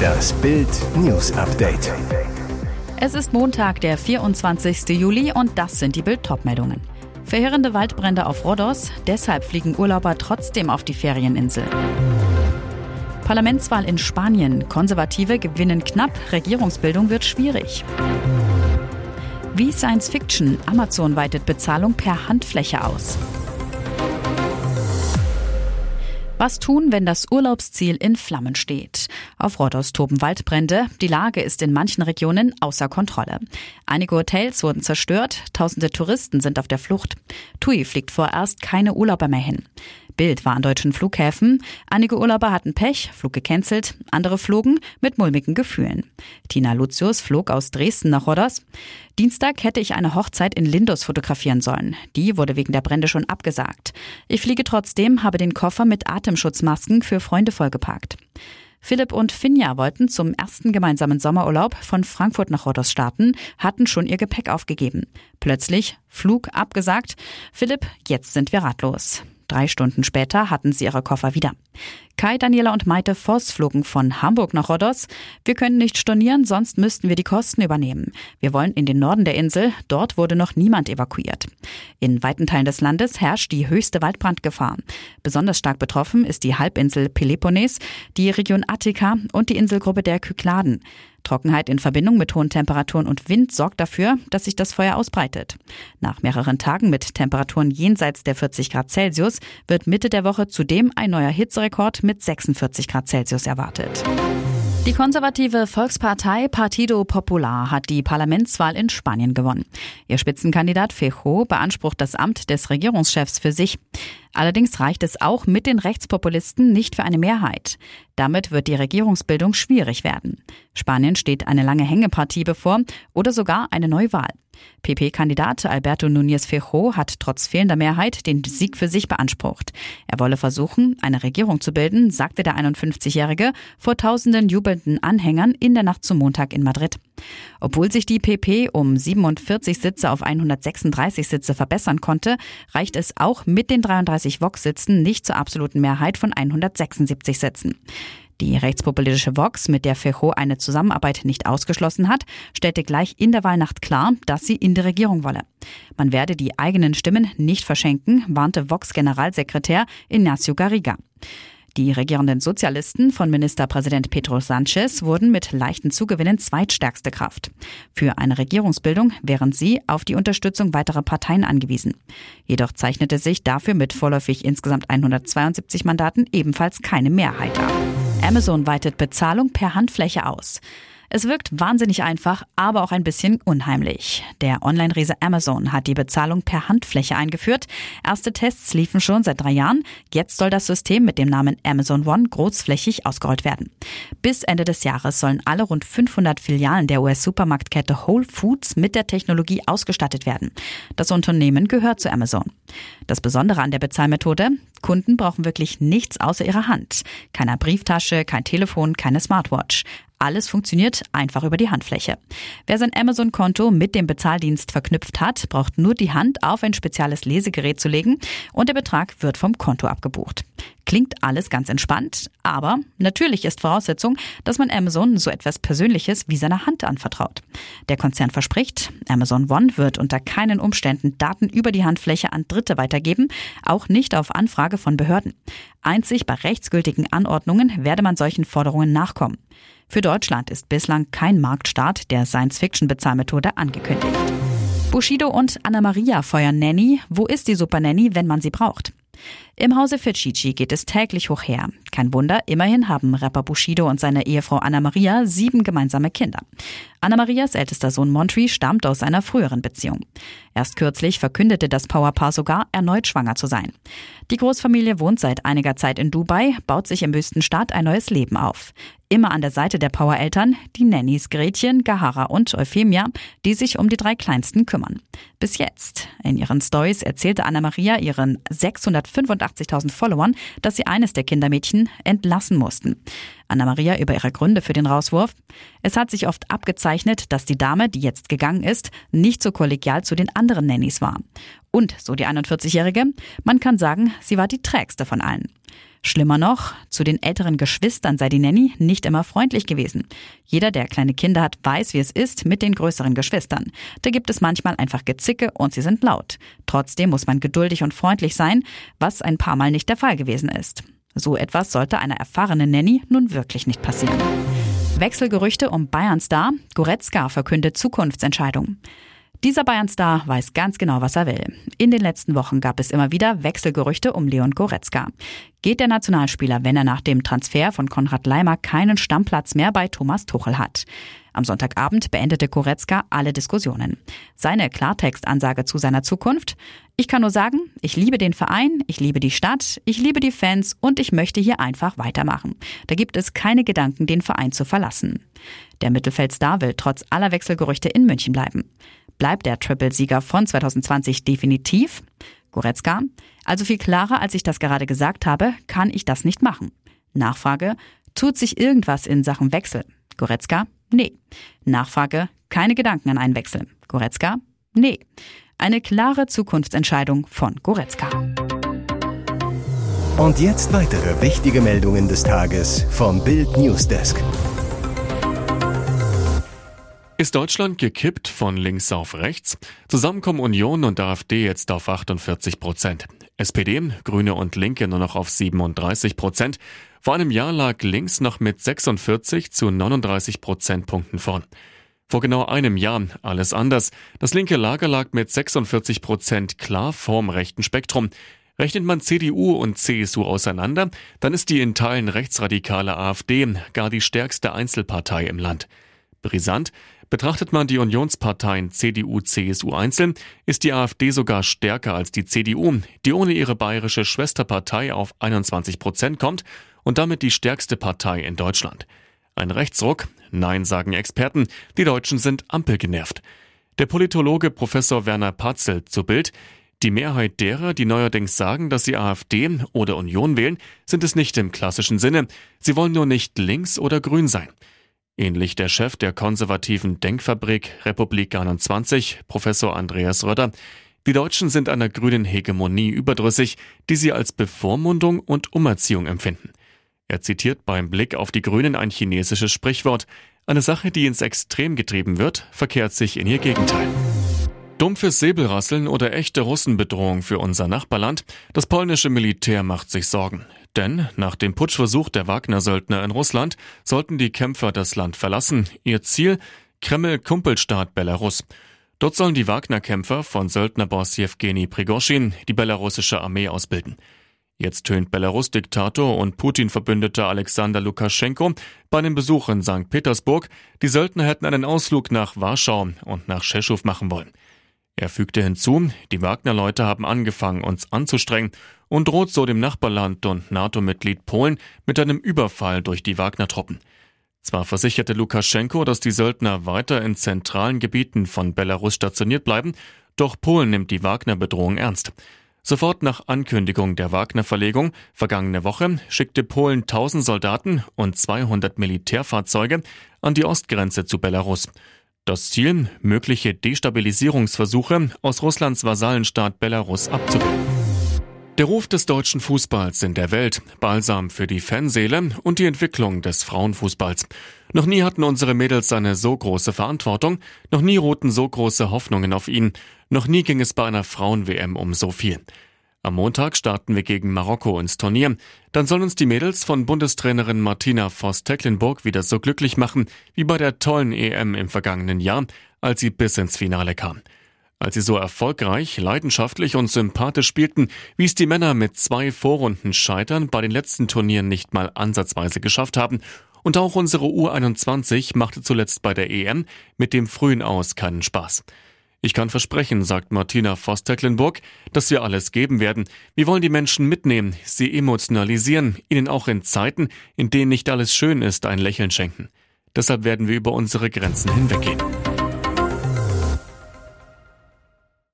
Das Bild News Update. Es ist Montag, der 24. Juli und das sind die Bild meldungen Verheerende Waldbrände auf Rhodos, deshalb fliegen Urlauber trotzdem auf die Ferieninsel. Parlamentswahl in Spanien. Konservative gewinnen knapp, Regierungsbildung wird schwierig. Wie Science Fiction. Amazon weitet Bezahlung per Handfläche aus. Was tun, wenn das Urlaubsziel in Flammen steht? Auf Rhodos toben Waldbrände. Die Lage ist in manchen Regionen außer Kontrolle. Einige Hotels wurden zerstört. Tausende Touristen sind auf der Flucht. TUI fliegt vorerst keine Urlauber mehr hin. Bild war an deutschen Flughäfen. Einige Urlauber hatten Pech, Flug gecancelt, andere flogen mit mulmigen Gefühlen. Tina Lucius flog aus Dresden nach Rodders. Dienstag hätte ich eine Hochzeit in Lindos fotografieren sollen. Die wurde wegen der Brände schon abgesagt. Ich fliege trotzdem, habe den Koffer mit Atemschutzmasken für Freunde vollgepackt. Philipp und Finja wollten zum ersten gemeinsamen Sommerurlaub von Frankfurt nach Rhodos starten, hatten schon ihr Gepäck aufgegeben. Plötzlich Flug abgesagt. Philipp, jetzt sind wir ratlos. Drei Stunden später hatten sie ihre Koffer wieder. Kai, Daniela und Maite Voss flogen von Hamburg nach Rhodos. Wir können nicht stornieren, sonst müssten wir die Kosten übernehmen. Wir wollen in den Norden der Insel. Dort wurde noch niemand evakuiert. In weiten Teilen des Landes herrscht die höchste Waldbrandgefahr. Besonders stark betroffen ist die Halbinsel Peloponnes, die Region Attika und die Inselgruppe der Kykladen. Trockenheit in Verbindung mit hohen Temperaturen und Wind sorgt dafür, dass sich das Feuer ausbreitet. Nach mehreren Tagen mit Temperaturen jenseits der 40 Grad Celsius wird Mitte der Woche zudem ein neuer Hitzerekord mit 46 Grad Celsius erwartet. Die konservative Volkspartei Partido Popular hat die Parlamentswahl in Spanien gewonnen. Ihr Spitzenkandidat Fejo beansprucht das Amt des Regierungschefs für sich. Allerdings reicht es auch mit den Rechtspopulisten nicht für eine Mehrheit. Damit wird die Regierungsbildung schwierig werden. Spanien steht eine lange Hängepartie bevor oder sogar eine Neuwahl. PP-Kandidat Alberto Núñez Fejo hat trotz fehlender Mehrheit den Sieg für sich beansprucht. Er wolle versuchen, eine Regierung zu bilden, sagte der 51-Jährige vor tausenden jubelnden Anhängern in der Nacht zum Montag in Madrid. Obwohl sich die PP um 47 Sitze auf 136 Sitze verbessern konnte, reicht es auch mit den 33 Vox-Sitzen nicht zur absoluten Mehrheit von 176 Sitzen. Die rechtspopulistische Vox, mit der Fejo eine Zusammenarbeit nicht ausgeschlossen hat, stellte gleich in der Wahlnacht klar, dass sie in die Regierung wolle. Man werde die eigenen Stimmen nicht verschenken, warnte Vox-Generalsekretär Ignacio Garriga. Die regierenden Sozialisten von Ministerpräsident Pedro Sanchez wurden mit leichten Zugewinnen zweitstärkste Kraft. Für eine Regierungsbildung wären sie auf die Unterstützung weiterer Parteien angewiesen. Jedoch zeichnete sich dafür mit vorläufig insgesamt 172 Mandaten ebenfalls keine Mehrheit ab. Amazon weitet Bezahlung per Handfläche aus. Es wirkt wahnsinnig einfach, aber auch ein bisschen unheimlich. Der Online-Riese Amazon hat die Bezahlung per Handfläche eingeführt. Erste Tests liefen schon seit drei Jahren. Jetzt soll das System mit dem Namen Amazon One großflächig ausgerollt werden. Bis Ende des Jahres sollen alle rund 500 Filialen der US-Supermarktkette Whole Foods mit der Technologie ausgestattet werden. Das Unternehmen gehört zu Amazon. Das Besondere an der Bezahlmethode, Kunden brauchen wirklich nichts außer ihrer Hand. Keine Brieftasche, kein Telefon, keine Smartwatch. Alles funktioniert einfach über die Handfläche. Wer sein Amazon-Konto mit dem Bezahldienst verknüpft hat, braucht nur die Hand auf ein spezielles Lesegerät zu legen und der Betrag wird vom Konto abgebucht. Klingt alles ganz entspannt, aber natürlich ist Voraussetzung, dass man Amazon so etwas Persönliches wie seiner Hand anvertraut. Der Konzern verspricht, Amazon One wird unter keinen Umständen Daten über die Handfläche an Dritte weitergeben, auch nicht auf Anfrage von Behörden. Einzig bei rechtsgültigen Anordnungen werde man solchen Forderungen nachkommen. Für Deutschland ist bislang kein Marktstart der Science-Fiction-Bezahlmethode angekündigt. Bushido und Anna Maria feuern Nanny. Wo ist die Super Nanny, wenn man sie braucht? Im Hause Ficcici geht es täglich hoch her. Kein Wunder, immerhin haben Rapper Bushido und seine Ehefrau Anna Maria sieben gemeinsame Kinder. Anna Marias ältester Sohn Montri stammt aus einer früheren Beziehung. Erst kürzlich verkündete das Powerpaar sogar, erneut schwanger zu sein. Die Großfamilie wohnt seit einiger Zeit in Dubai, baut sich im Wüstenstaat ein neues Leben auf. Immer an der Seite der Powereltern die Nannies Gretchen, Gahara und Euphemia, die sich um die drei Kleinsten kümmern. Bis jetzt. In ihren Stories erzählte Anna Maria ihren 685.000 Followern, dass sie eines der Kindermädchen entlassen mussten. Anna-Maria über ihre Gründe für den Rauswurf. Es hat sich oft abgezeichnet, dass die Dame, die jetzt gegangen ist, nicht so kollegial zu den anderen Nannies war. Und, so die 41-Jährige, man kann sagen, sie war die trägste von allen. Schlimmer noch, zu den älteren Geschwistern sei die Nanny nicht immer freundlich gewesen. Jeder, der kleine Kinder hat, weiß, wie es ist mit den größeren Geschwistern. Da gibt es manchmal einfach Gezicke und sie sind laut. Trotzdem muss man geduldig und freundlich sein, was ein paar Mal nicht der Fall gewesen ist. So etwas sollte einer erfahrenen Nanny nun wirklich nicht passieren. Wechselgerüchte um Bayern-Star. Goretzka verkündet Zukunftsentscheidung. Dieser Bayern-Star weiß ganz genau, was er will. In den letzten Wochen gab es immer wieder Wechselgerüchte um Leon Goretzka. Geht der Nationalspieler, wenn er nach dem Transfer von Konrad Leimer keinen Stammplatz mehr bei Thomas Tuchel hat? Am Sonntagabend beendete Goretzka alle Diskussionen. Seine Klartextansage zu seiner Zukunft? Ich kann nur sagen, ich liebe den Verein, ich liebe die Stadt, ich liebe die Fans und ich möchte hier einfach weitermachen. Da gibt es keine Gedanken, den Verein zu verlassen. Der Mittelfeldstar will trotz aller Wechselgerüchte in München bleiben. Bleibt der Triple-Sieger von 2020 definitiv? Goretzka, also viel klarer, als ich das gerade gesagt habe, kann ich das nicht machen. Nachfrage, tut sich irgendwas in Sachen Wechsel? Goretzka, nee. Nachfrage, keine Gedanken an einen Wechsel. Goretzka, nee. Eine klare Zukunftsentscheidung von Goretzka. Und jetzt weitere wichtige Meldungen des Tages vom Bild Newsdesk. Ist Deutschland gekippt von links auf rechts? Zusammen kommen Union und AfD jetzt auf 48 Prozent. SPD, Grüne und Linke nur noch auf 37 Prozent. Vor einem Jahr lag links noch mit 46 zu 39 Prozentpunkten vorn. Vor genau einem Jahr alles anders. Das linke Lager lag mit 46 Prozent klar vorm rechten Spektrum. Rechnet man CDU und CSU auseinander, dann ist die in Teilen rechtsradikale AfD gar die stärkste Einzelpartei im Land. Brisant, Betrachtet man die Unionsparteien CDU, CSU einzeln, ist die AfD sogar stärker als die CDU, die ohne ihre bayerische Schwesterpartei auf 21 Prozent kommt und damit die stärkste Partei in Deutschland. Ein Rechtsruck? Nein, sagen Experten. Die Deutschen sind ampelgenervt. Der Politologe Professor Werner Patzel zu Bild. Die Mehrheit derer, die neuerdings sagen, dass sie AfD oder Union wählen, sind es nicht im klassischen Sinne. Sie wollen nur nicht links oder grün sein. Ähnlich der Chef der konservativen Denkfabrik Republik 21, Professor Andreas Röder. Die Deutschen sind einer grünen Hegemonie überdrüssig, die sie als Bevormundung und Umerziehung empfinden. Er zitiert beim Blick auf die Grünen ein chinesisches Sprichwort. Eine Sache, die ins Extrem getrieben wird, verkehrt sich in ihr Gegenteil. Dumpfes Säbelrasseln oder echte Russenbedrohung für unser Nachbarland? Das polnische Militär macht sich Sorgen. Denn nach dem Putschversuch der Wagner-Söldner in Russland sollten die Kämpfer das Land verlassen. Ihr Ziel? Kreml-Kumpelstaat Belarus. Dort sollen die Wagner-Kämpfer von Söldnerboss Jewgeni Prigoschin die belarussische Armee ausbilden. Jetzt tönt Belarus-Diktator und Putin-Verbündeter Alexander Lukaschenko bei einem Besuch in St. Petersburg, die Söldner hätten einen Ausflug nach Warschau und nach Tschechow machen wollen. Er fügte hinzu, die Wagner-Leute haben angefangen, uns anzustrengen und droht so dem Nachbarland und NATO-Mitglied Polen mit einem Überfall durch die Wagner-Truppen. Zwar versicherte Lukaschenko, dass die Söldner weiter in zentralen Gebieten von Belarus stationiert bleiben, doch Polen nimmt die Wagner-Bedrohung ernst. Sofort nach Ankündigung der Wagner-Verlegung vergangene Woche schickte Polen 1000 Soldaten und 200 Militärfahrzeuge an die Ostgrenze zu Belarus. Das Ziel, mögliche Destabilisierungsversuche aus Russlands Vasallenstaat Belarus abzuwehren. Der Ruf des deutschen Fußballs in der Welt, Balsam für die Fanseele und die Entwicklung des Frauenfußballs. Noch nie hatten unsere Mädels eine so große Verantwortung, noch nie ruhten so große Hoffnungen auf ihn, noch nie ging es bei einer Frauen-WM um so viel. Am Montag starten wir gegen Marokko ins Turnier. Dann sollen uns die Mädels von Bundestrainerin Martina Voss-Tecklenburg wieder so glücklich machen wie bei der tollen EM im vergangenen Jahr, als sie bis ins Finale kam. Als sie so erfolgreich, leidenschaftlich und sympathisch spielten, wie es die Männer mit zwei Vorrunden Scheitern bei den letzten Turnieren nicht mal ansatzweise geschafft haben. Und auch unsere U21 machte zuletzt bei der EM mit dem frühen Aus keinen Spaß. Ich kann versprechen, sagt Martina Voss-Tecklenburg, dass wir alles geben werden. Wir wollen die Menschen mitnehmen, sie emotionalisieren, ihnen auch in Zeiten, in denen nicht alles schön ist, ein Lächeln schenken. Deshalb werden wir über unsere Grenzen hinweggehen.